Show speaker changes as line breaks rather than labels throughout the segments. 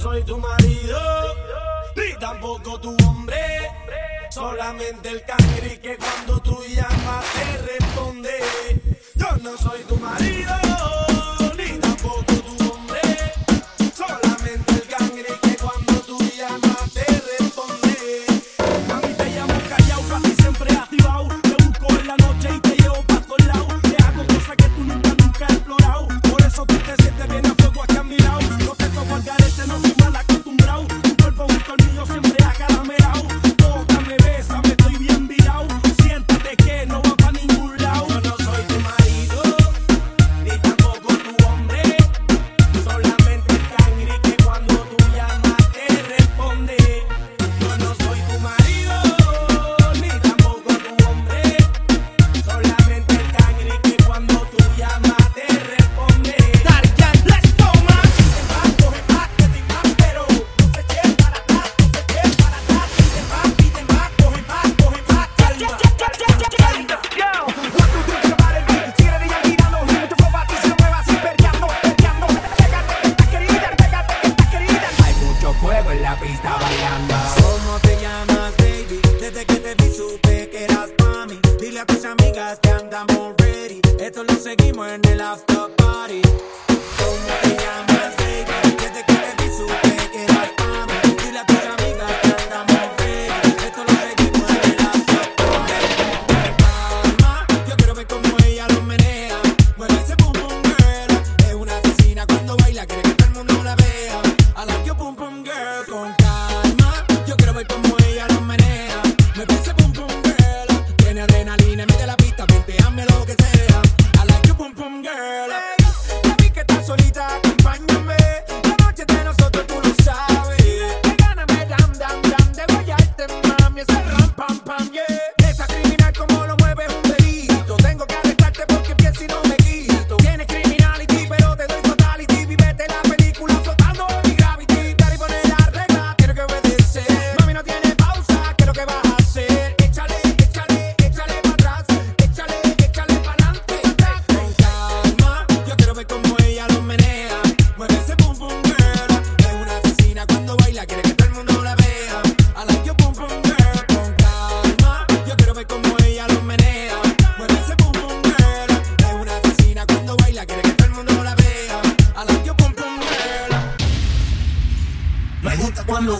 soy tu marido, ni tampoco tu hombre. Solamente el cangri que cuando tú llamas te responde. Yo no soy tu marido.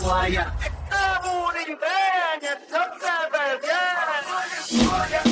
guaya. Esta buribeña, toca vergüenza.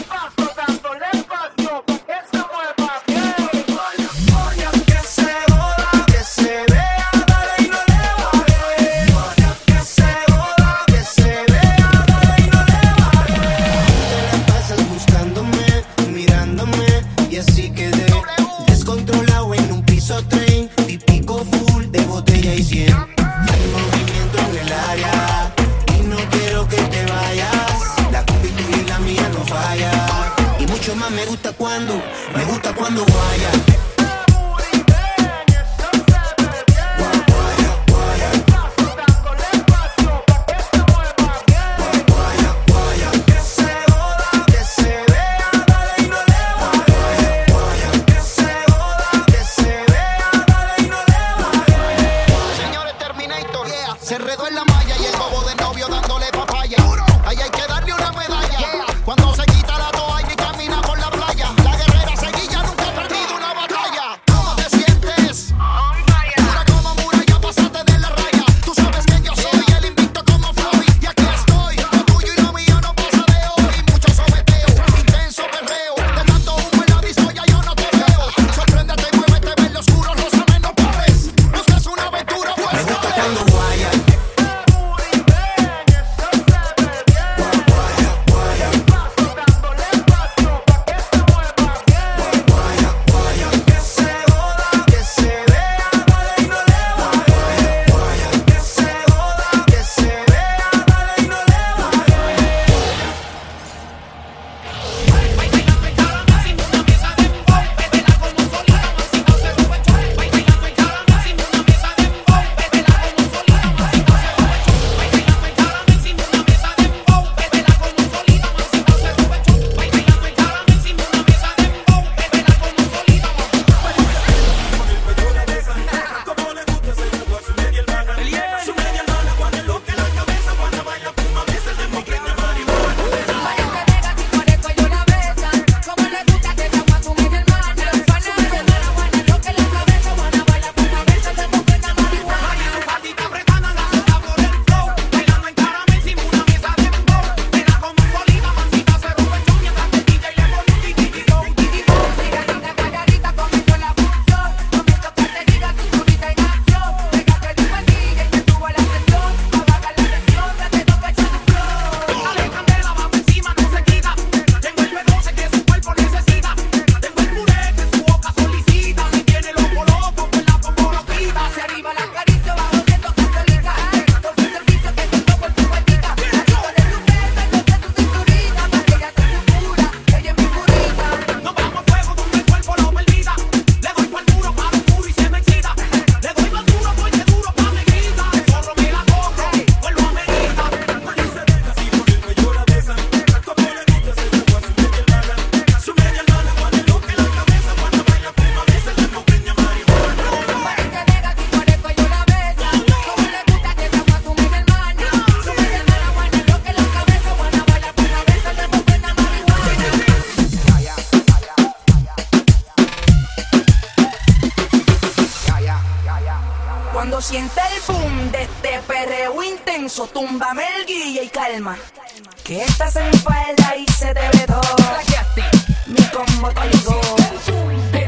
cuando sienta el
boom de este perreo intenso, túmbame el guille y calma. Que estás en falda y se te ve todo. Mi combo te.